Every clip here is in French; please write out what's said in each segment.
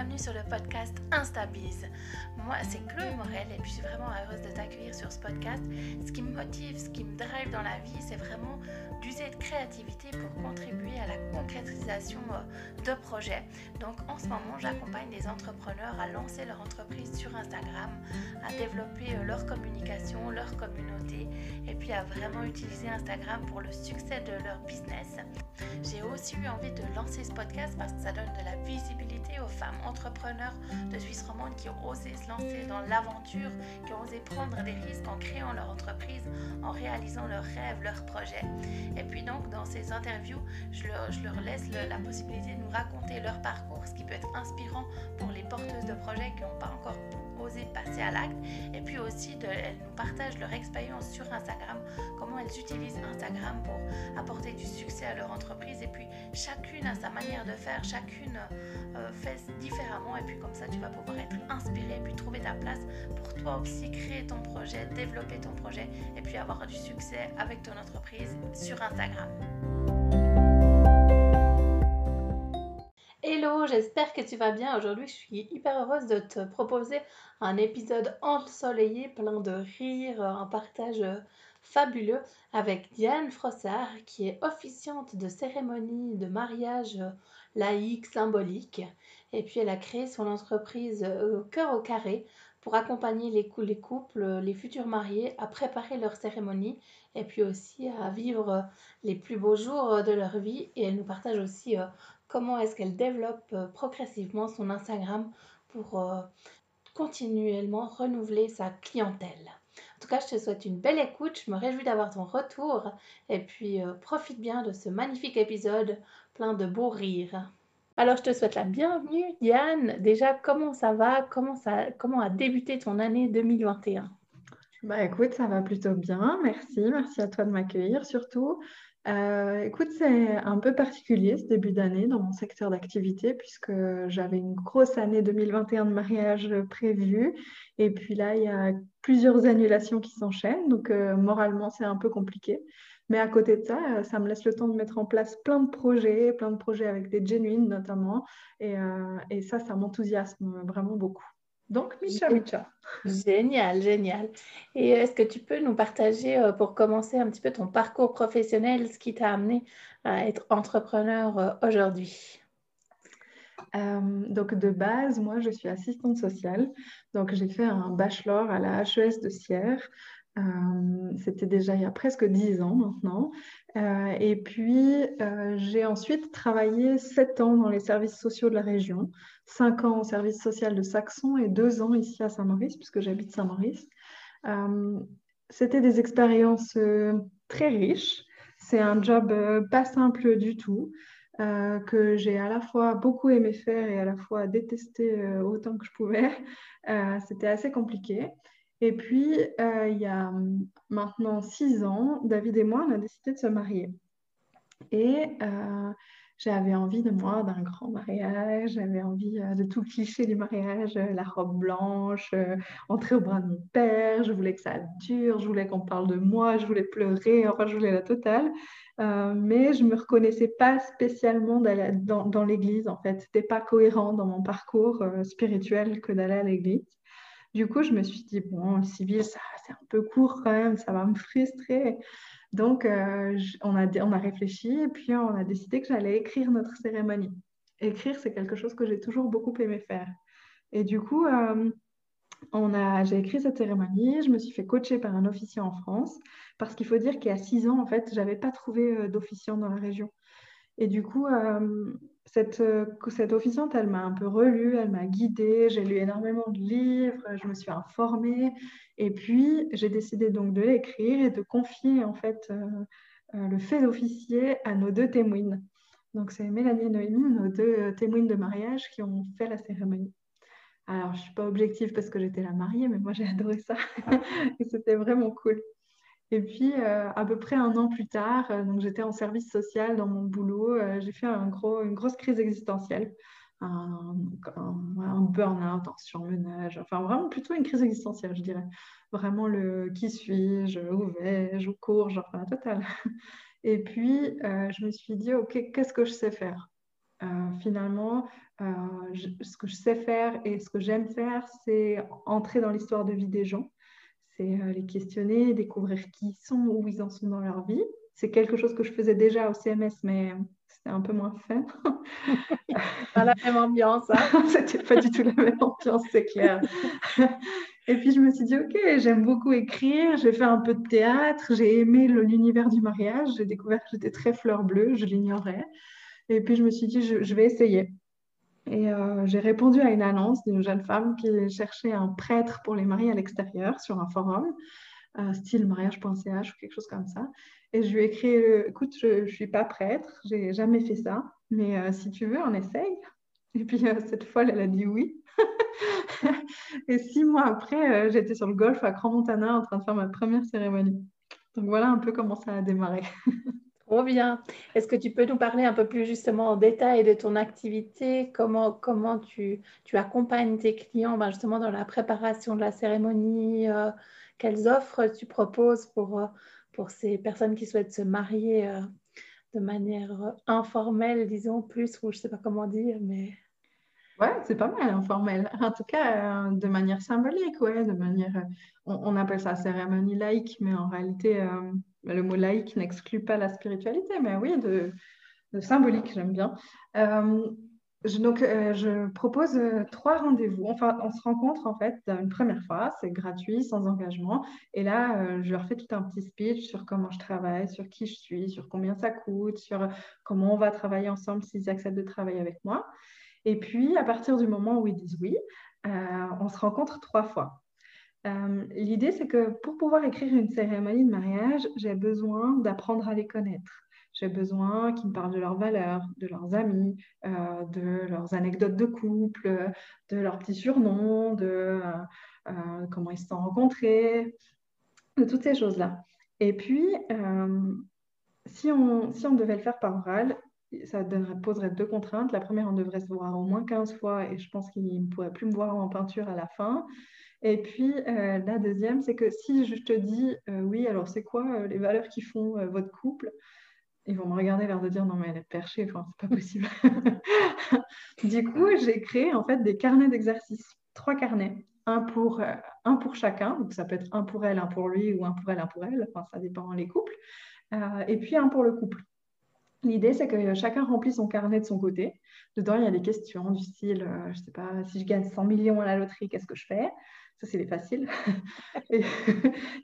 bienvenue sur le podcast InstaBiz. Moi, c'est Chloé Morel et puis je suis vraiment heureuse de t'accueillir sur ce podcast. Ce qui me motive, ce qui me drive dans la vie, c'est vraiment d'user de créativité pour contribuer à la concrétisation euh, de projets. Donc en ce moment, j'accompagne des entrepreneurs à lancer leur entreprise sur Instagram, à développer euh, leur communication, leur communauté et puis à vraiment utiliser Instagram pour le succès de leur business. J'ai aussi eu envie de lancer ce podcast parce que ça donne de la visibilité aux femmes entrepreneurs de Suisse romande qui ont osé se lancer dans l'aventure, qui ont osé prendre des risques en créant leur entreprise, en réalisant leurs rêves, leurs projets. Et puis donc dans ces interviews, je leur, laisse la possibilité de nous raconter leur parcours, ce qui peut être inspirant pour les porteuses de projets qui n'ont pas encore osé passer à l'acte. Et puis aussi, de, elles nous partagent leur expérience sur Instagram, comment elles utilisent Instagram pour apporter du succès à leur entreprise. Et puis chacune a sa manière de faire, chacune euh, fait différemment. Et puis comme ça, tu vas pouvoir être inspiré et puis trouver ta place pour toi aussi créer ton projet, développer ton projet et puis avoir du succès avec ton entreprise sur Instagram. Hello, j'espère que tu vas bien. Aujourd'hui, je suis hyper heureuse de te proposer un épisode ensoleillé, plein de rires, un partage fabuleux avec Diane Frossard, qui est officiante de cérémonie de mariage laïque symbolique. Et puis, elle a créé son entreprise euh, Cœur au carré pour accompagner les, les, couples, les futurs mariés à préparer leur cérémonie et puis aussi à vivre les plus beaux jours de leur vie. Et elle nous partage aussi euh, comment est-ce qu'elle développe euh, progressivement son Instagram pour euh, continuellement renouveler sa clientèle. En tout cas, je te souhaite une belle écoute, je me réjouis d'avoir ton retour et puis profite bien de ce magnifique épisode plein de beaux rires. Alors, je te souhaite la bienvenue, Diane. Déjà, comment ça va? Comment, ça, comment a débuté ton année 2021 Bah écoute, ça va plutôt bien. Merci. Merci à toi de m'accueillir surtout. Euh, écoute, c'est un peu particulier ce début d'année dans mon secteur d'activité puisque j'avais une grosse année 2021 de mariage prévue et puis là, il y a plusieurs annulations qui s'enchaînent. Donc, euh, moralement, c'est un peu compliqué. Mais à côté de ça, euh, ça me laisse le temps de mettre en place plein de projets, plein de projets avec des genuines notamment. Et, et ça, ça m'enthousiasme vraiment beaucoup. Donc, Micha Micha. Génial, génial. Et est-ce que tu peux nous partager, euh, pour commencer un petit peu ton parcours professionnel, ce qui t'a amené à être entrepreneur aujourd'hui? Donc de base, moi je suis assistante sociale. Donc j'ai fait un bachelor à la HES de Sierre euh, c'était déjà il y a presque dix ans maintenant. Euh, et puis, euh, j'ai ensuite travaillé sept ans dans les services sociaux de la région, cinq ans au service social de Saxon et deux ans ici à Saint-Maurice, puisque j'habite Saint-Maurice. C'était des expériences très riches. C'est un job pas simple du tout. que j'ai à la fois beaucoup aimé faire et à la fois détesté autant que je pouvais. C'était assez compliqué. Et puis, euh, il y a hum, maintenant six ans, David et moi, on a décidé de se marier. Et euh, j'avais envie de moi d'un grand mariage, j'avais envie euh, de tout cliché du mariage, la robe blanche, entrer au bras de mon père, je voulais que ça dure, je voulais qu'on parle de moi, je voulais pleurer, enfin je voulais la totale. mais je ne me reconnaissais pas spécialement dans, dans l'église en fait. C'était pas cohérent dans mon parcours spirituel que d'aller à l'église. Du coup, je me suis dit, bon, le civil, c'est un peu court quand même, ça va me frustrer. Donc, euh, on, a, on a réfléchi et puis on a décidé que j'allais écrire notre cérémonie. Écrire, c'est quelque chose que j'ai toujours beaucoup aimé faire. Et du coup, euh, j'ai écrit cette cérémonie, je me suis fait coacher par un officier en France, parce qu'il faut dire a six ans, en fait, je n'avais pas trouvé euh, d'officiant dans la région. Et du coup, cette officiante, elle m'a un peu relue, elle m'a guidée, j'ai lu énormément de livres, je me suis informée. Et puis, j'ai décidé donc de l'écrire et de confier en fait euh, euh, le fait d'officier à nos deux témoines. Donc, c'est Mélanie et Noémie, nos deux témoines de mariage qui ont fait la cérémonie. Alors, je ne suis pas objective parce que j'étais la mariée, mais moi, j'ai adoré ça. c'était vraiment cool. Et puis, euh, à peu près un an plus tard, euh, j'étais en service social dans mon boulot, euh, j'ai fait un une grosse crise existentielle, un, un, burn-out en surmenage, enfin vraiment plutôt une crise existentielle, je dirais. Vraiment le qui suis-je, où vais-je, où cours, genre, enfin, total. Et puis, je me suis dit, OK, qu'est-ce que je sais faire? Finalement, ce que je sais faire et ce que j'aime faire, c'est entrer dans l'histoire de vie des gens. C'est les questionner, découvrir qui ils sont, où ils en sont dans leur vie. C'est quelque chose que je faisais déjà au CMS, mais c'était un peu moins fun. pas la même ambiance. Hein. c'était pas du tout la même ambiance, c'est clair. Et puis je me suis dit, ok, j'aime beaucoup écrire, j'ai fait un peu de théâtre, j'ai aimé l'univers du mariage, j'ai découvert que j'étais très fleur bleue, je l'ignorais. Et puis je me suis dit, je, vais essayer. Et euh, j'ai répondu à une annonce d'une jeune femme qui cherchait un prêtre pour les mariés à l'extérieur sur un forum, euh, style mariage.ch ou quelque chose comme ça. Et je lui ai écrit, écoute, je ne suis pas prêtre, j'ai jamais fait ça, mais euh, si tu veux, on essaye. Et puis cette folle, elle a dit oui. et six mois après, j'étais sur le golf à Grand Montana en train de faire ma première cérémonie. Donc voilà un peu comment ça a démarré. Trop bien. Est-ce que tu peux nous parler un peu plus justement en détail de ton activité? Comment, comment tu, tu accompagnes tes clients ben, justement dans la préparation de la cérémonie? Euh, Quelles offres tu proposes pour, euh, pour ces personnes qui souhaitent se marier euh, de manière informelle, disons plus, ou je ne sais pas comment dire, mais... Ouais, c'est pas mal informel. En tout cas, de manière symbolique, ouais, de manière... On, appelle ça cérémonie laïque, mais en réalité le mot laïque n'exclut pas la spiritualité, mais oui, de, symbolique, j'aime bien. Euh, je, donc, euh, je propose euh, trois rendez-vous. Enfin, on se rencontre en fait une première fois, c'est gratuit, sans engagement. Et là, je leur fais tout un petit speech sur comment je travaille, sur qui je suis, sur combien ça coûte, sur comment on va travailler ensemble s'ils acceptent de travailler avec moi. Et puis, à partir du moment où ils disent oui, on se rencontre trois fois. Euh, l'idée, c'est que pour pouvoir écrire une cérémonie de mariage, j'ai besoin d'apprendre à les connaître. J'ai besoin qu'ils me parlent de leurs valeurs, de leurs amis, euh, de leurs anecdotes de couple, de leurs petits surnoms, de euh, comment ils se sont rencontrés, de toutes ces choses-là. Et puis, si on, devait le faire par oral, ça donnerait, poserait deux contraintes. La première, on devrait se voir au moins 15 fois et je pense qu'ils ne pourraient plus me voir en peinture à la fin. Et puis, euh, la deuxième, c'est que si je te dis, euh, oui, alors c'est quoi euh, les valeurs qui font votre couple Ils vont me regarder l'air de dire, non, mais elle est perchée, enfin, c'est pas possible. du coup, j'ai créé en fait des carnets d'exercices, trois carnets, un pour, un pour chacun, donc ça peut être un pour elle, un pour lui, ou un pour elle, un pour elle, enfin, ça dépend les couples, et puis un pour le couple. L'idée, c'est que chacun remplit son carnet de son côté. Dedans, il y a des questions du style, je ne sais pas, si je gagne 100 millions à la loterie, qu'est-ce que je fais? Ça, c'est les faciles. il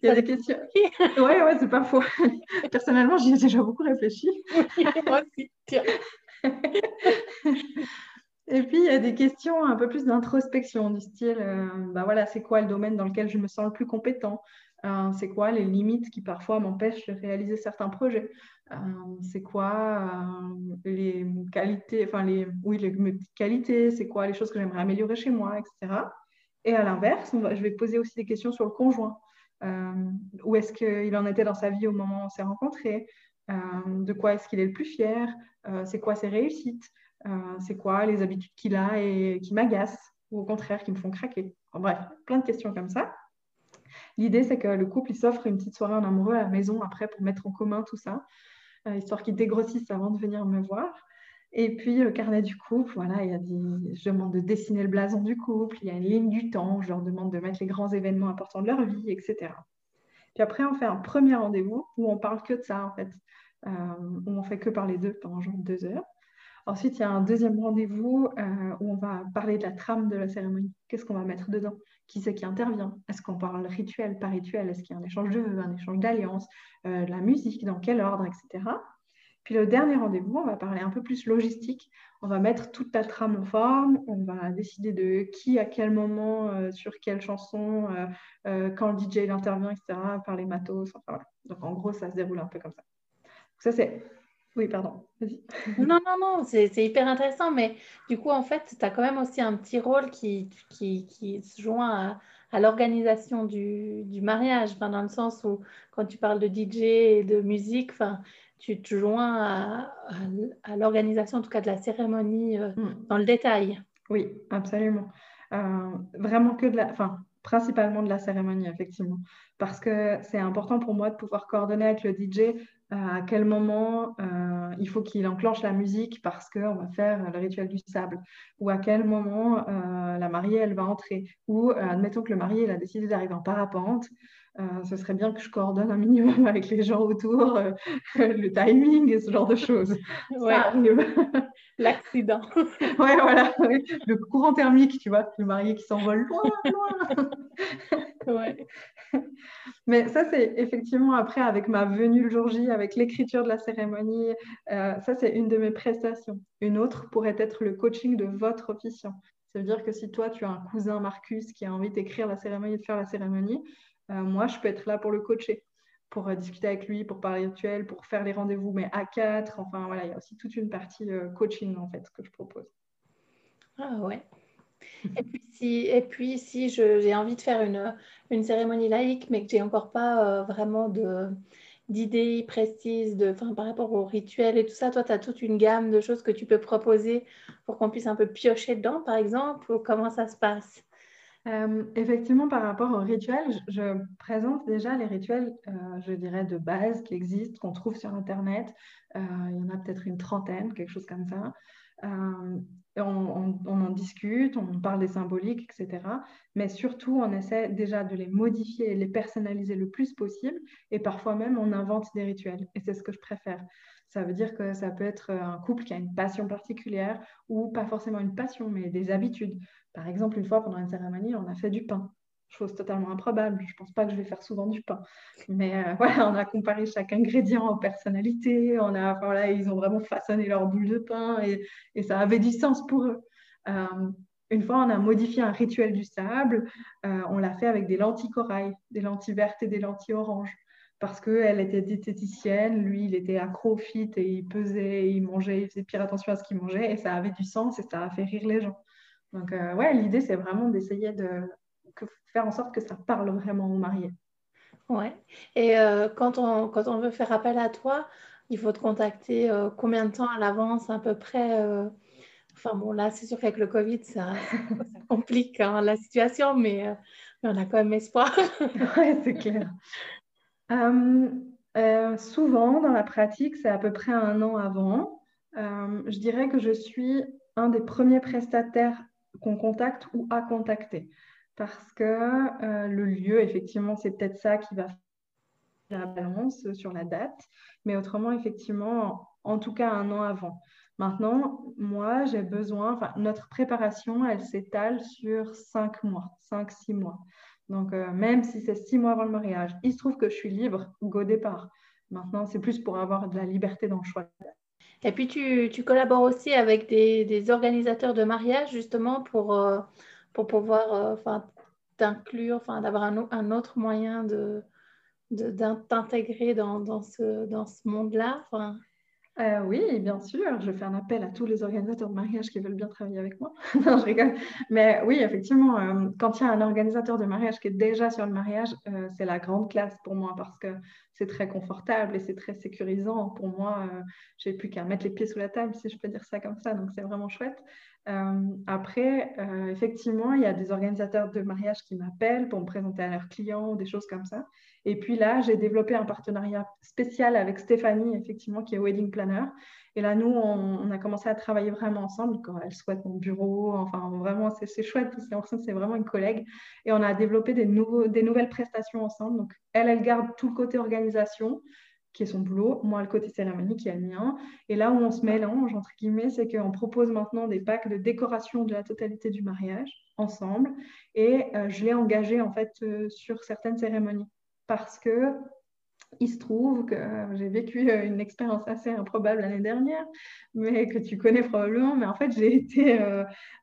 y a des questions. Ouais, ouais, c'est pas faux. Personnellement, j'y ai déjà beaucoup réfléchi. Moi aussi, Et puis, il y a des questions un peu plus d'introspection, du style, euh, bah voilà, c'est quoi le domaine dans lequel je me sens le plus compétent? Euh, C'est quoi les limites qui parfois m'empêchent de réaliser certains projets? Euh, C'est quoi les qualités, enfin, les, oui, les qualités? C'est quoi les choses que j'aimerais améliorer chez moi, etc. Et à l'inverse, je vais poser aussi des questions sur le conjoint. Euh, où est-ce qu'il en était dans sa vie au moment où on s'est rencontrés? Euh, De quoi est-ce qu'il est le plus fier? Euh, C'est quoi ses réussites? C'est quoi les habitudes qu'il a et qui m'agacent? Ou au contraire, qui me font craquer? Bref, plein de questions comme ça. L'idée, c'est que le couple, il s'offre une petite soirée en amoureux à la maison après pour mettre en commun tout ça, histoire qu'ils dégrossissent avant de venir me voir. Et puis, le carnet du couple, voilà, il y a des... je demande de dessiner le blason du couple, il y a une ligne du temps, je leur demande de mettre les grands événements importants de leur vie, etc. Puis après, on fait un premier rendez-vous où on parle que de ça, en fait, euh, où on fait que parler d'eux pendant genre deux heures. Ensuite, il y a un deuxième rendez-vous euh, où on va parler de la trame de la cérémonie. Qu'est-ce qu'on va mettre dedans? Qui c'est qui intervient? Est-ce qu'on parle rituel par rituel? Est-ce qu'il y a un échange de vœux, un échange d'alliances, euh, de la musique, dans quel ordre, etc. Puis le dernier rendez-vous, on va parler un peu plus logistique. On va mettre toute la trame en forme, on va décider de qui, à quel moment, euh, sur quelle chanson, euh, euh, quand le DJ intervient, etc., par les matos. Donc en gros, ça se déroule un peu comme ça. ça, c'est. Oui, pardon, vas-y. Non, non, non, c'est hyper intéressant, mais du coup, en fait, tu as quand même aussi un petit rôle qui, qui, qui se joint à, l'organisation du, du, mariage, dans le sens où quand tu parles de DJ et de musique, enfin tu te joins à, l'organisation, en tout cas de la cérémonie, euh, hmm. dans le détail. Oui, absolument. Euh, vraiment que de la, enfin, principalement de la cérémonie, effectivement, parce que c'est important pour moi de pouvoir coordonner avec le DJ à quel moment euh, il faut qu'il enclenche la musique parce qu'on va faire le rituel du sable, ou à quel moment euh, la mariée, elle va entrer, ou euh, admettons que le marié, il a décidé d'arriver en parapente, ce serait bien que je coordonne un minimum avec les gens autour, le timing et ce genre de choses. Ouais. L'accident. ouais, voilà, le courant thermique, tu vois, le marié qui s'envole loin, loin. ouais. Mais ça, c'est effectivement après, avec ma venue le jour J, avec l'écriture de la cérémonie, euh, ça, c'est une de mes prestations. Une autre pourrait être le coaching de votre officiant. Ça veut dire que si toi, tu as un cousin, Marcus, qui a envie d'écrire la cérémonie de faire la cérémonie, euh, moi, je peux être là pour le coacher, pour euh, discuter avec lui, pour parler rituel, pour faire les rendez-vous, mais à quatre. Enfin, voilà, il y a aussi toute une partie coaching, en fait, que je propose. Ah ouais. Et puis si, et puis, si j'ai envie de faire une, une, cérémonie laïque, mais que j'ai encore pas euh, vraiment de d'idées précises de, par rapport au rituel et tout ça, toi, tu as toute une gamme de choses que tu peux proposer pour qu'on puisse un peu piocher dedans, par exemple, ou comment ça se passe? Euh, effectivement, par rapport au rituel, je, présente déjà les rituels, euh, je dirais, de base qui existent, qu'on trouve sur Internet. il y en a peut-être une trentaine, quelque chose comme ça on, en discute, on parle des symboliques, etc. Mais surtout, on essaie déjà de les modifier et les personnaliser le plus possible. Et parfois même, on invente des rituels. Et c'est ce que je préfère. Ça veut dire que ça peut être un couple qui a une passion particulière ou pas forcément une passion, mais des habitudes. Par exemple, une fois pendant une cérémonie, on a fait du pain chose totalement improbable. Je ne pense pas que je vais faire souvent du pain. Mais euh, voilà, on a comparé chaque ingrédient aux personnalités. On a, voilà, ils ont vraiment façonné leur boule de pain et, et ça avait du sens pour eux. Euh, une fois, on a modifié un rituel du sable. Euh, on l'a fait avec des lentilles corail, des lentilles vertes et des lentilles oranges. Parce qu'elle était diététicienne, lui, il était accro-fit et il pesait, il mangeait, il faisait pire attention à ce qu'il mangeait et ça avait du sens et ça a fait rire les gens. Donc, ouais, l'idée, c'est vraiment d'essayer de, faire en sorte que ça parle vraiment aux mariés. Ouais. Et euh, quand, on, quand on veut faire appel à toi, il faut te contacter euh, combien de temps à l'avance à peu près euh? Enfin bon, là, c'est sûr qu'avec le Covid, ça, complique hein, la situation, mais, on a quand même espoir. oui, c'est clair. souvent, dans la pratique, c'est à peu près un an avant. je dirais que je suis un des premiers prestataires qu'on contacte ou à contacter parce que euh, le lieu, effectivement, c'est peut-être ça qui va faire la balance sur la date, mais autrement, effectivement, en tout cas un an avant. Maintenant, moi, j'ai besoin, notre préparation, elle s'étale sur cinq mois, cinq, six mois. Donc, euh, même si c'est six mois avant le mariage, il se trouve que je suis libre au départ. Maintenant, c'est plus pour avoir de la liberté dans le choix. Et puis, tu, collabores aussi avec des, des, organisateurs de mariage, justement, pour, euh, pour pouvoir euh, enfin, t'inclure, enfin, d'avoir un, autre moyen de, d'intégrer dans, dans, ce, dans ce monde-là. Euh, oui, bien sûr. Je fais un appel à tous les organisateurs de mariage qui veulent bien travailler avec moi. non, je rigole. Mais oui, effectivement, euh, quand il y a un organisateur de mariage qui est déjà sur le mariage, c'est la grande classe pour moi parce que c'est très confortable et c'est très sécurisant. Pour moi, j'ai plus qu'à mettre les pieds sous la table, si je peux dire ça comme ça. Donc, c'est vraiment chouette. Euh, après, euh, effectivement, il y a des organisateurs de mariage qui m'appellent pour me présenter à leurs clients des choses comme ça. Et puis là, j'ai développé un partenariat spécial avec Stéphanie, effectivement, qui est wedding planner. Et là, nous, on, a commencé à travailler vraiment ensemble. Quand elle souhaite mon bureau, enfin, vraiment, c'est chouette. C'est vraiment une collègue. Et on a développé des, nouveaux, des nouvelles prestations ensemble. Donc, elle, elle garde tout le côté organisation qui est son boulot, moi le côté cérémonie qui est le mien. Et là où on se mélange, entre guillemets, c'est qu'on propose maintenant des packs de décoration de la totalité du mariage ensemble. Et euh, je l'ai engagé en fait euh, sur certaines cérémonies parce que il se trouve que euh, j'ai vécu une expérience assez improbable l'année dernière, mais que tu connais probablement. Mais en fait, j'ai été,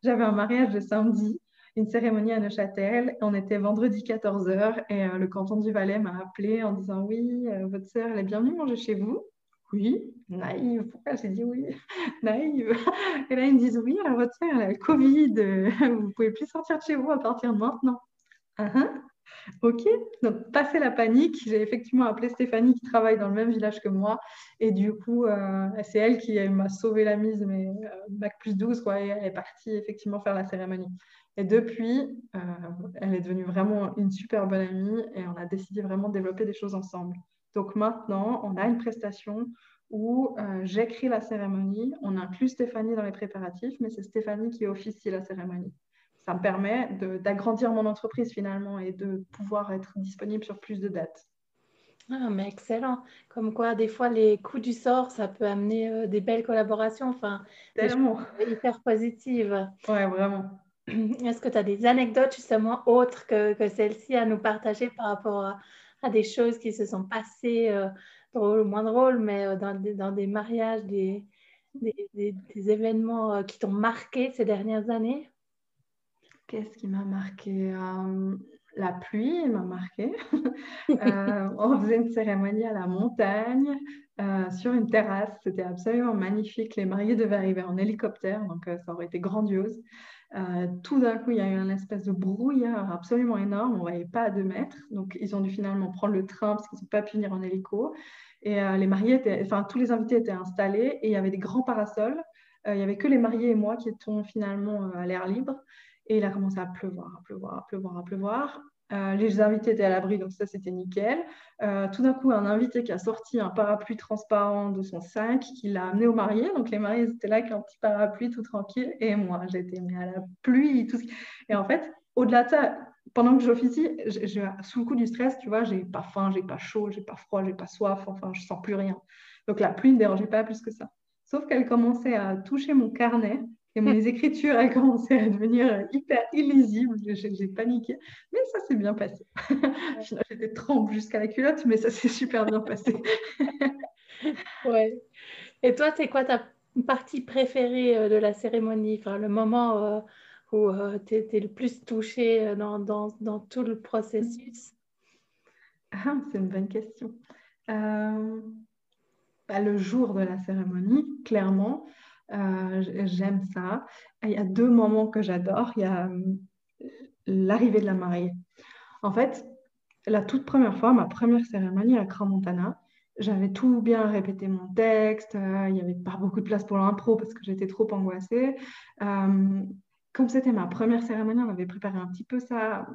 j'avais un mariage le samedi une cérémonie à Neuchâtel. On était vendredi 14h et euh, le canton du Valais m'a appelé en disant Oui, euh, votre sœur, elle est bienvenue manger chez vous. Oui, naïve. Pourquoi j'ai dit oui? Naïve. Et là, ils me disent Oui, alors votre sœur, elle a le Covid. vous pouvez plus sortir de chez vous à partir de maintenant. Ah, hein? Ok, donc passé la panique, j'ai effectivement appelé Stéphanie qui travaille dans le même village que moi. Et du coup, euh, c'est elle qui m'a sauvé la mise, mais bac plus 12, quoi, et elle est partie effectivement faire la cérémonie. Et depuis, euh, elle est devenue vraiment une super bonne amie et on a décidé vraiment de développer des choses ensemble. Donc maintenant, on a une prestation où euh, j'écris la cérémonie, on inclut Stéphanie dans les préparatifs, mais c'est Stéphanie qui officie la cérémonie. Ça me permet d'agrandir mon entreprise finalement et de pouvoir être disponible sur plus de dates. Ah, mais excellent. Comme quoi, des fois, les coups du sort, ça peut amener euh, des belles collaborations, enfin, Tellement. hyper positives. Ouais, vraiment. Est-ce que tu as des anecdotes justement autres que, que celles-ci à nous partager par rapport à, des choses qui se sont passées euh, drôle ou moins drôle, mais euh, dans, des, dans des mariages, des, des, événements qui t'ont marqué ces dernières années? Qu'est-ce qui m'a marqué? Euh, La pluie m'a marqué. on faisait une cérémonie à la montagne, sur une terrasse. C'était absolument magnifique. Les mariés devaient arriver en hélicoptère, donc ça aurait été grandiose. tout d'un coup, il y a eu un espèce de brouillard absolument énorme. On ne voyait pas à deux mètres. Donc, ils ont dû finalement prendre le train parce qu'ils n'ont pas pu venir en hélico. Et euh, les mariés étaient, enfin, tous les invités étaient installés et il y avait des grands parasols. Euh, il n'y avait que les mariés et moi qui étions finalement euh, à l'air libre. Et il a commencé à pleuvoir, à pleuvoir, à pleuvoir, à pleuvoir. les invités étaient à l'abri, donc ça c'était nickel. tout d'un coup, un invité qui a sorti un parapluie transparent de son sac, qui l'a amené aux mariés. Donc les mariés étaient là avec un petit parapluie tout tranquille. Et moi, j'étais mis à la pluie. Tout Et en fait, au-delà de ça, pendant que j'officie, sous le coup du stress, tu vois, j'ai pas faim, j'ai pas chaud, j'ai pas froid, j'ai pas soif, enfin, je sens plus rien. Donc la pluie ne dérangeait pas plus que ça. Sauf qu'elle commençait à toucher mon carnet et mes écritures, elles commençaient à devenir hyper illisibles. J'ai paniqué, mais ça s'est bien passé. J'étais trempe jusqu'à la culotte, mais ça s'est super bien passé. ouais. Et toi, c'est quoi ta partie préférée euh, de la cérémonie? Enfin, Le moment euh, où euh, tu étais le plus touché euh, dans, dans, dans, tout le processus? Ah, C'est une bonne question. Euh, bah, le jour de la cérémonie, clairement, j'aime ça. Il y a deux moments que j'adore. Il y a l'arrivée de la mariée. En fait, la toute première fois, ma première cérémonie à Cramontana, j'avais tout bien répété mon texte, il n'y avait pas beaucoup de place pour l'impro parce que j'étais trop angoissée comme c'était ma première cérémonie, on avait préparé un petit peu ça,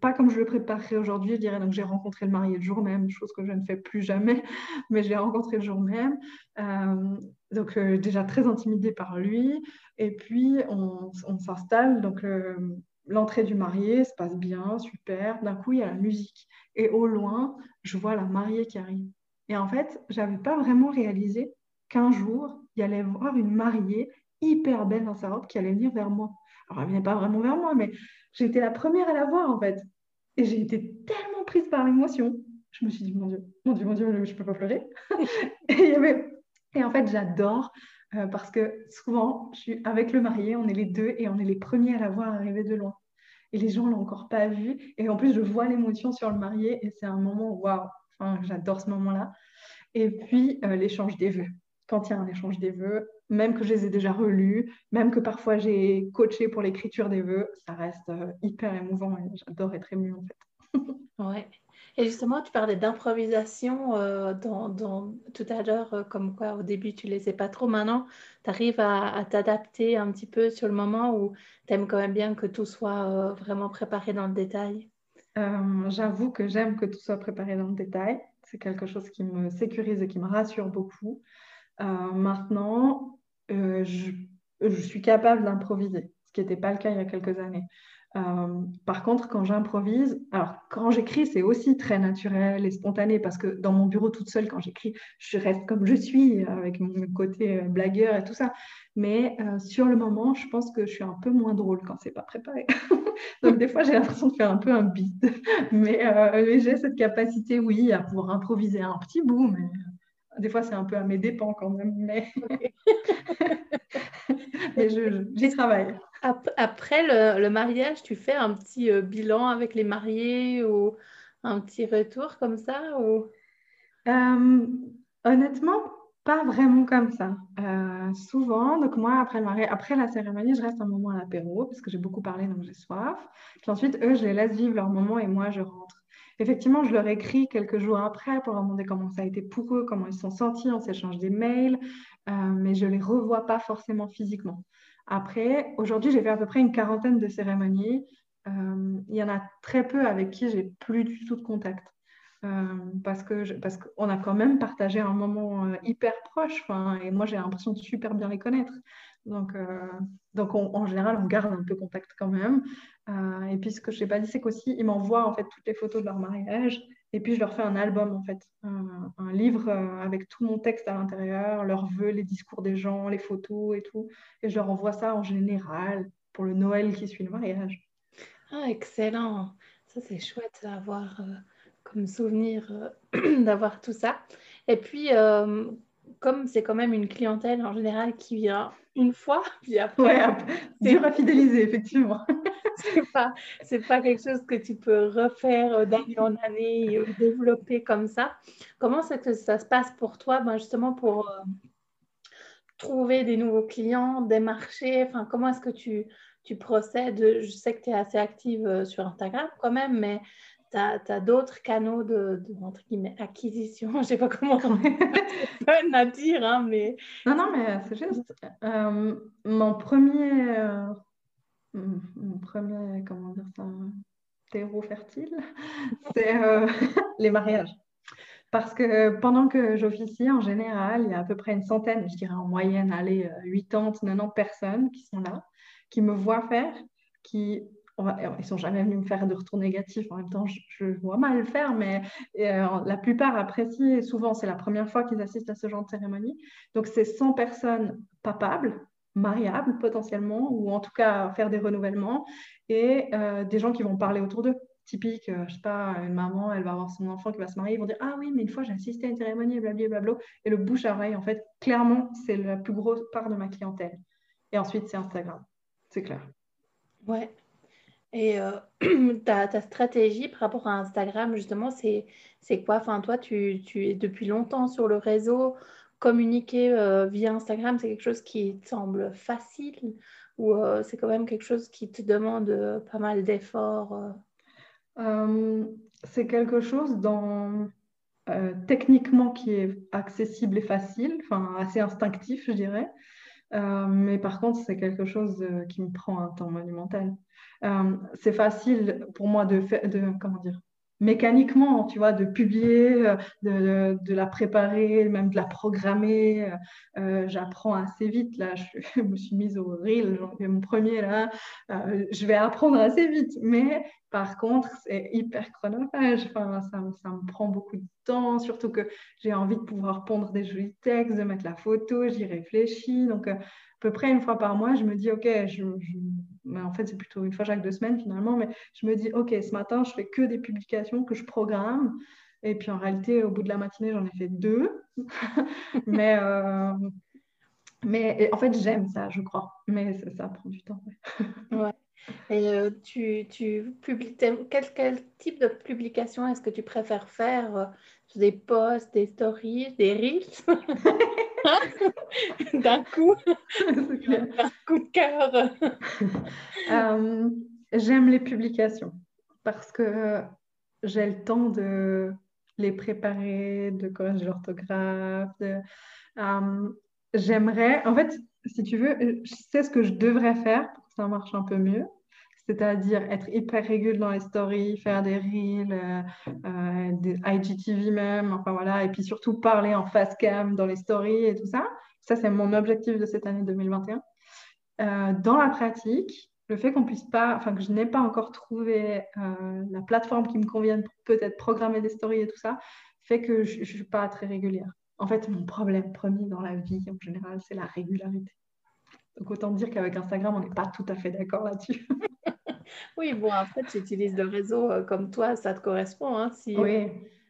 pas comme je le préparerais aujourd'hui, je dirais. Donc, j'ai rencontré le marié le jour même, chose que je ne fais plus jamais, mais je l'ai rencontré le jour même. Euh, donc, euh, déjà très intimidée par lui. Et puis, on, s'installe. Donc, l'entrée du marié se passe bien, super. D'un coup, il y a la musique. Et au loin, je vois la mariée qui arrive. Et en fait, je n'avais pas vraiment réalisé qu'un jour, il y allait voir une mariée hyper belle dans sa robe qui allait venir vers moi. Alors, elle venait pas vraiment vers moi, mais été la première à la voir, en fait. Et j'ai été tellement prise par l'émotion. Je me suis dit, mon Dieu, mon Dieu, mon Dieu, je ne peux pas pleurer. et, et, en fait, j'adore euh, parce que souvent, je suis avec le marié, on est les deux et on est les premiers à la voir arriver de loin. Et les gens l'ont encore pas vu. Et en plus, je vois l'émotion sur le marié et c'est un moment, waouh, enfin, j'adore ce moment-là. Et puis, euh, l'échange des vœux. Quand il y a un échange des vœux, même que je les ai déjà relus, même que parfois j'ai coaché pour l'écriture des vœux, ça reste euh, hyper émouvant et j'adore être émue en fait. ouais. Et justement, tu parlais d'improvisation euh, tout à l'heure, euh, comme quoi au début tu ne les pas trop. Maintenant, tu arrives à, t'adapter un petit peu sur le moment où tu aimes quand même bien que tout soit vraiment préparé dans le détail? J'avoue que j'aime que tout soit préparé dans le détail. C'est quelque chose qui me sécurise et qui me rassure beaucoup. maintenant, euh, je, suis capable d'improviser, ce qui n'était pas le cas il y a quelques années. Euh, par contre, quand j'improvise, alors quand j'écris, c'est aussi très naturel et spontané parce que dans mon bureau toute seule, quand j'écris, je reste comme je suis avec mon côté euh, blagueur et tout ça. Mais sur le moment, je pense que je suis un peu moins drôle quand c'est pas préparé. Donc des fois, j'ai l'impression de faire un peu un beat. Mais, mais j'ai cette capacité, oui, à pouvoir improviser un petit bout, mais des fois, c'est un peu à mes dépens quand même, mais, mais j'y travaille. Après le, mariage, tu fais un petit euh, bilan avec les mariés ou un petit retour comme ça ou... Euh, honnêtement, pas vraiment comme ça. Euh, souvent, donc moi, après, le après la cérémonie, je reste un moment à l'apéro parce que j'ai beaucoup parlé, donc j'ai soif. Puis ensuite, eux, je les laisse vivre leur moment et moi, je rentre. Effectivement, je leur écris quelques jours après pour leur demander comment ça a été pour eux, comment ils se sont sentis, on s'échange des mails, euh, mais je ne les revois pas forcément physiquement. Après, aujourd'hui, j'ai fait à peu près une quarantaine de cérémonies. Euh, il y en a très peu avec qui j'ai plus du tout de contact. parce que parce qu'on a quand même partagé un moment hyper proche. Et moi, j'ai l'impression de super bien les connaître. Donc, donc en général, on garde un peu contact quand même. et puis, ce que je n'ai pas dit, c'est qu'aussi, ils m'envoient en fait toutes les photos de leur mariage. Et puis, je leur fais un album, en fait, un, livre avec tout mon texte à l'intérieur, leurs vœux, les discours des gens, les photos et tout. Et je leur envoie ça en général pour le Noël qui suit le mariage. Ah, excellent. Ça, c'est chouette d'avoir euh, comme souvenir euh, d'avoir tout ça. Et puis, euh, comme c'est quand même une clientèle en général qui vient une fois, puis après. c'est dur à fidéliser, effectivement. c'est pas, c'est pas quelque chose que tu peux refaire d'année en année, développer comme ça. Comment c'est que ça se passe pour toi, ben justement pour trouver des nouveaux clients, des marchés Enfin, comment est-ce que tu, tu procèdes? Je sais que tu es assez active euh, sur Instagram quand même, mais tu as, d'autres canaux de, entre guillemets, acquisition. Je ne sais pas comment c'est à dire, hein, mais... Non, non, mais c'est juste. Euh, mon premier... Euh, mon premier, comment dire ça terreau fertile, c'est les mariages. Parce que pendant que j'officie, en général, il y a à peu près une centaine, je dirais en moyenne, allez, 80, 90 personnes qui sont là, qui me voient faire, qui ils sont jamais venus me faire de retour négatif. En même temps, je, vois mal le faire, mais euh, la plupart apprécient. Souvent, c'est la première fois qu'ils assistent à ce genre de cérémonie. Donc, c'est 100 personnes papables, mariables potentiellement, ou en tout cas faire des renouvellements, et euh, des gens qui vont parler autour d'eux typique, euh, je sais pas, une maman, elle va avoir son enfant qui va se marier, ils vont dire Ah oui, mais une fois j'ai assisté à une cérémonie, blablabla. Et le bouche à oreille, en fait, clairement, c'est la plus grosse part de ma clientèle. Et ensuite, c'est Instagram, c'est clair. Ouais. Et euh, ta, stratégie par rapport à Instagram, justement, c'est, quoi? Enfin, toi, tu, tu, es depuis longtemps sur le réseau. Communiquer euh, via Instagram, c'est quelque chose qui te semble facile ou c'est quand même quelque chose qui te demande pas mal d'efforts euh, c'est quelque chose dans, euh, techniquement qui est accessible et facile, enfin assez instinctif, je dirais. Euh, mais par contre, c'est quelque chose qui me prend un temps monumental. c'est facile pour moi de, de comment dire, mécaniquement, tu vois, de publier, euh, de, la préparer, même de la programmer. Euh, j'apprends assez vite, là, je, me suis mise au reel, mon premier, là, euh, je vais apprendre assez vite, mais par contre, c'est hyper chronophage, enfin, ça, ça, me prend beaucoup de temps, surtout que j'ai envie de pouvoir pondre des jolis textes, de mettre la photo, j'y réfléchis, donc à peu près une fois par mois, je me dis, OK, je, en fait, c'est plutôt une fois chaque deux semaines finalement, mais je me dis, OK, ce matin, je fais que des publications que je programme. Et puis en réalité, au bout de la matinée, j'en ai fait deux. mais, euh, mais en fait, j'aime ça, je crois. Mais ça, prend du temps. ouais. Et euh, tu, tu publies, quel, quel, type de publication est-ce que tu préfères faire? Euh, Des posts, des stories, des reels? D'un coup, un coup de cœur. Euh, j'aime les publications parce que j'ai le temps de les préparer, de corriger l'orthographe. Euh, j'aimerais, en fait, si tu veux, je sais ce que je devrais faire pour que ça marche un peu mieux c'est-à-dire être hyper régulier dans les stories, faire des reels, euh, euh, des IGTV même, enfin voilà, et puis surtout parler en face cam dans les stories et tout ça. Ça, c'est mon objectif de cette année 2021. Euh, dans la pratique, le fait qu'on puisse pas, enfin que je n'ai pas encore trouvé la plateforme qui me convienne pour peut-être programmer des stories et tout ça, fait que je ne suis pas très régulière. En fait, mon problème premier dans la vie en général, c'est la régularité. Donc autant dire qu'avec Instagram, on n'est pas tout à fait d'accord là-dessus. oui, bon, en fait, tu utilises le réseau euh, comme toi, ça te correspond. Hein, si, oui.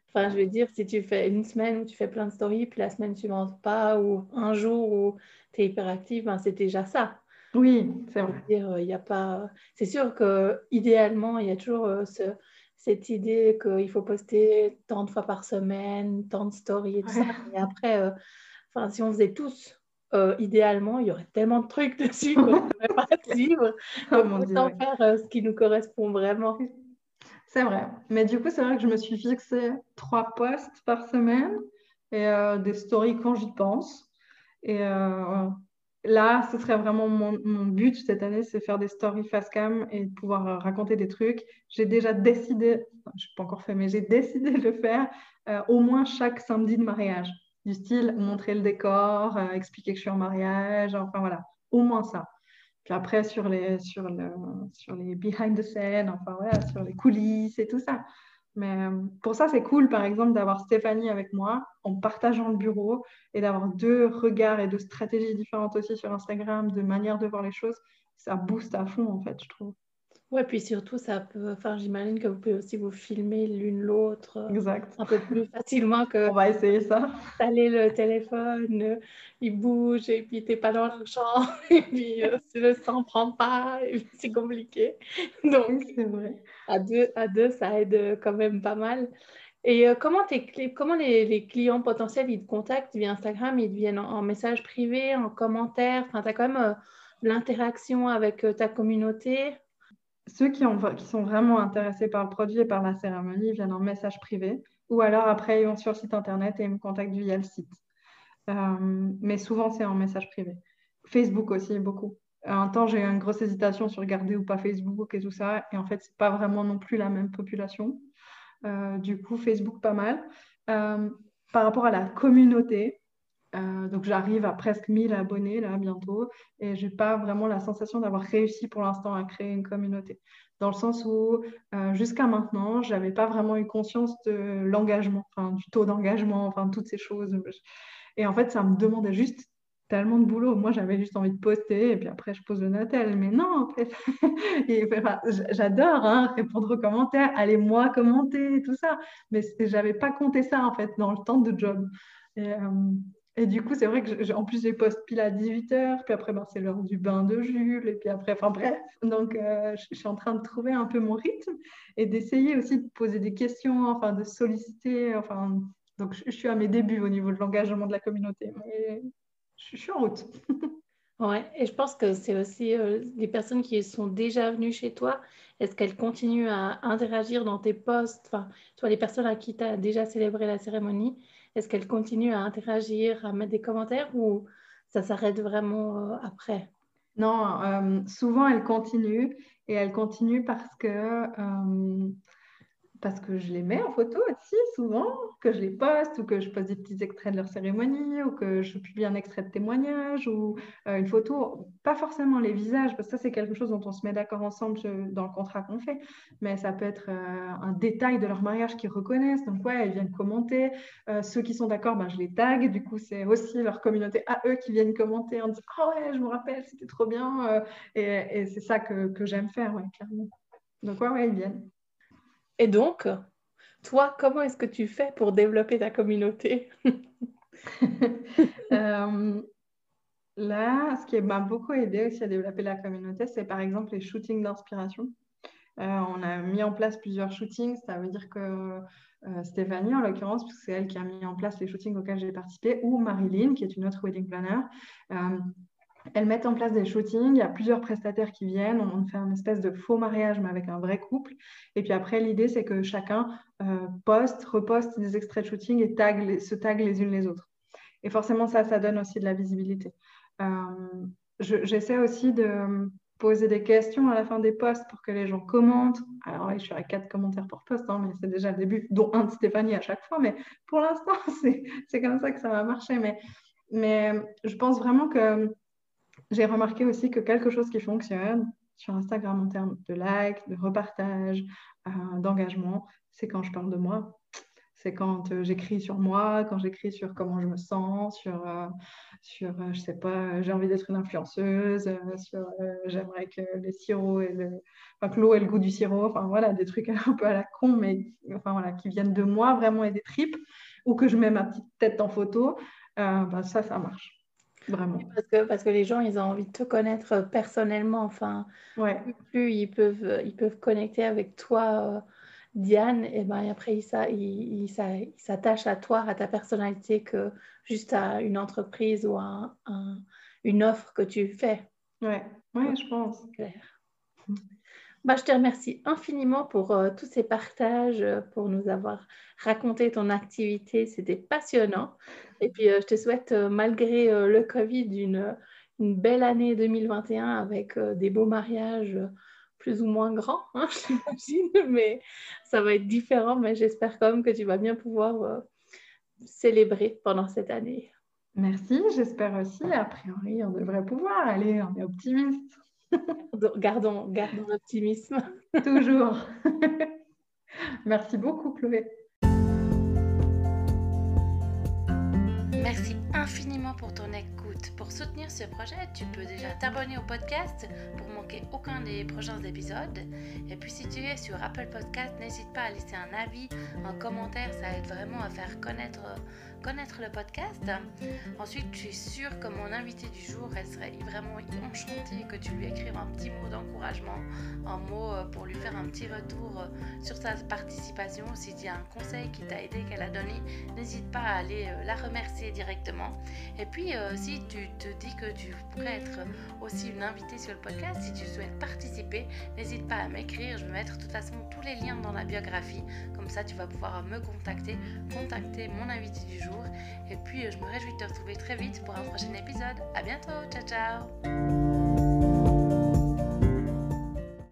Enfin, je veux dire, si tu fais une semaine où tu fais plein de stories, puis la semaine suivante pas, ou un jour où tu es hyper active, ben, c'est déjà ça. Oui, c'est vrai. Il y a pas... C'est sûr qu'idéalement, il y a toujours euh, ce, cette idée qu'il faut poster tant de fois par semaine, tant de stories et tout ça. Et après, euh, si on faisait tous euh, idéalement, il y aurait tellement de trucs dessus qu'on ne pourrait pas suivre. On peut faire euh, ce qui nous correspond vraiment. C'est vrai. Mais du coup, c'est vrai que je me suis fixé trois posts par semaine et euh, des stories quand j'y pense. Et là, ce serait vraiment mon, but cette année, c'est faire des stories face cam et pouvoir raconter des trucs. J'ai déjà décidé, je n'ai pas encore fait, mais j'ai décidé de le faire au moins chaque samedi de mariage. Style, montrer le décor, euh, expliquer que je suis en mariage, enfin voilà, au moins ça. Puis après, sur les, sur le, sur les behind the scene, enfin voilà, sur les coulisses et tout ça. Mais euh, pour ça, c'est cool, par exemple, d'avoir Stéphanie avec moi en partageant le bureau et d'avoir deux regards et deux stratégies différentes aussi sur Instagram, de manière de voir les choses. Ça booste à fond, en fait, je trouve. Ouais, puis surtout, ça peut. Enfin, j'imagine que vous pouvez aussi vous filmer l'une l'autre. Euh, exact. Un peu plus facilement que. On va essayer ça. Aller le téléphone, euh, il bouge et puis t'es pas dans le champ et puis euh, le sang prend pas et c'est compliqué. Donc, c'est vrai. À deux, à deux, ça aide quand même pas mal. Et comment, comment les, les, clients potentiels, ils te contactent via Instagram, ils te viennent en, message privé, en commentaire? Enfin, tu as quand même l'interaction avec ta communauté? Ceux qui, sont vraiment intéressés par le produit et par la cérémonie viennent en message privé ou alors après ils vont sur le site internet et ils me contactent via le site. Euh, mais souvent c'est en message privé. Facebook aussi, beaucoup. Un temps, j'ai eu une grosse hésitation sur garder ou pas Facebook et tout ça. Et en fait, c'est pas vraiment non plus la même population. Euh, du coup, Facebook, pas mal. Euh, par rapport à la communauté, euh, donc j'arrive à presque 1000 abonnés là bientôt et j'ai pas vraiment la sensation d'avoir réussi pour l'instant à créer une communauté. Dans le sens où euh, jusqu'à maintenant, j'avais pas vraiment eu conscience de l'engagement, du taux d'engagement, enfin toutes ces choses. Et en fait, ça me demandait juste tellement de boulot. Moi, j'avais juste envie de poster et puis après, je pose le Natel. Mais non, en fait, j'adore hein, répondre aux commentaires, allez moi commenter, tout ça. Mais j'avais pas compté ça en fait dans le temps de job. Euh, et du coup, c'est vrai que en plus, j'ai poste pile à 18h, puis après, ben, c'est l'heure du bain de Jules, et puis après, enfin bref. Donc, euh, je, suis en train de trouver un peu mon rythme et d'essayer aussi de poser des questions, enfin, de solliciter. Enfin, donc, je, suis à mes débuts au niveau de l'engagement de la communauté, mais je, suis en route. ouais, et je pense que c'est aussi euh, les personnes qui sont déjà venues chez toi. Est-ce qu'elles continuent à interagir dans tes posts? Enfin, toi, les personnes à qui tu as déjà célébré la cérémonie, est-ce qu'elle continue à interagir, à mettre des commentaires ou ça s'arrête vraiment euh, après? Non, euh, souvent elle continue et elle continue parce que euh, parce que je les mets en photo aussi souvent, que je les poste ou que je poste des petits extraits de leur cérémonie ou que je publie un extrait de témoignage ou euh, une photo, pas forcément les visages, parce que ça c'est quelque chose dont on se met d'accord ensemble dans le contrat qu'on fait, mais ça peut être euh, un détail de leur mariage qu'ils reconnaissent, donc ouais, ils viennent commenter, euh, ceux qui sont d'accord, ben, je les tag, du coup c'est aussi leur communauté à eux qui viennent commenter en disant « Ah ouais, je me rappelle, c'était trop bien et, et c'est ça que, que j'aime faire, ouais, clairement. Donc ouais, ouais, ils viennent. Et donc, toi, comment est-ce que tu fais pour développer ta communauté? Euh, Là, ce qui m'a beaucoup aidé aussi à développer la communauté, c'est par exemple les shootings d'inspiration. Euh, on a mis en place plusieurs shootings, ça veut dire que euh, Stéphanie, en l'occurrence, puisque c'est elle qui a mis en place les shootings auxquels j'ai participé, ou Marilyn, qui est une autre wedding planner, elles mettent en place des shootings, il y a plusieurs prestataires qui viennent, on fait un espèce de faux mariage mais avec un vrai couple. Et puis après, l'idée c'est que chacun euh, poste, reposte des extraits de shooting et se tague les unes les autres. Et forcément, ça, ça donne aussi de la visibilité. Euh, j'essaie aussi de poser des questions à la fin des posts pour que les gens commentent. Alors, je suis à quatre commentaires par post, hein, mais c'est déjà le début, dont un de Stéphanie à chaque fois. Mais pour l'instant, c'est comme ça que ça va marcher. Mais, mais je pense vraiment que j'ai remarqué aussi que quelque chose qui fonctionne sur Instagram en termes de likes, de repartage, euh, d'engagement, c'est quand je parle de moi. C'est quand euh, j'écris sur moi, quand j'écris sur comment je me sens, sur, euh, sur je sais pas, j'ai envie d'être une influenceuse, sur j'aimerais que les sirops et le, enfin, que l'eau ait le goût du sirop, enfin voilà, des trucs un peu à la con, mais enfin voilà, qui viennent de moi vraiment et des tripes, ou que je mets ma petite tête en photo, bah, ça, ça marche. Vraiment. Parce que, parce que les gens, ils ont envie de te connaître personnellement. Enfin, ouais. plus ils peuvent, ils peuvent connecter avec toi, euh, Diane, et ben après, ils il, s'attachent à toi, à ta personnalité, que juste à une entreprise ou à une offre que tu fais. Ouais, ouais, je pense. Clair. Bah, je te remercie infiniment pour euh, tous ces partages, euh, pour nous avoir raconté ton activité. C'était passionnant. Et puis, euh, je te souhaite, malgré le Covid, une, belle année 2021 avec des beaux mariages plus ou moins grands, hein, j'imagine, mais ça va être différent. Mais j'espère quand même que tu vas bien pouvoir célébrer pendant cette année. Merci, j'espère aussi. A priori, on devrait pouvoir. aller, on est optimiste. gardons, gardons l'optimisme. Toujours. Merci beaucoup, Chloé. Merci infiniment pour ton écoute. Pour soutenir ce projet, tu peux déjà t'abonner au podcast pour manquer aucun des prochains épisodes. Et puis si tu es sur Apple Podcast, n'hésite pas à laisser un avis, un commentaire, ça aide vraiment à faire connaître connaître le podcast. Ensuite, je suis sûre que mon invité du jour, elle serait vraiment enchantée que tu lui écrives un petit mot d'encouragement, un mot euh, pour lui faire un petit retour euh, sur sa participation. Si tu as un conseil qui t'a aidé, qu'elle a donné, n'hésite pas à aller euh, la remercier directement. Et puis, si tu te dis que tu pourrais être aussi une invitée sur le podcast, si tu souhaites participer, n'hésite pas à m'écrire. Je vais mettre de toute façon tous les liens dans la biographie. Comme ça, tu vas pouvoir me contacter, contacter mon invité du jour et puis, je me réjouis de te retrouver très vite pour un prochain épisode. À bientôt. Ciao, ciao.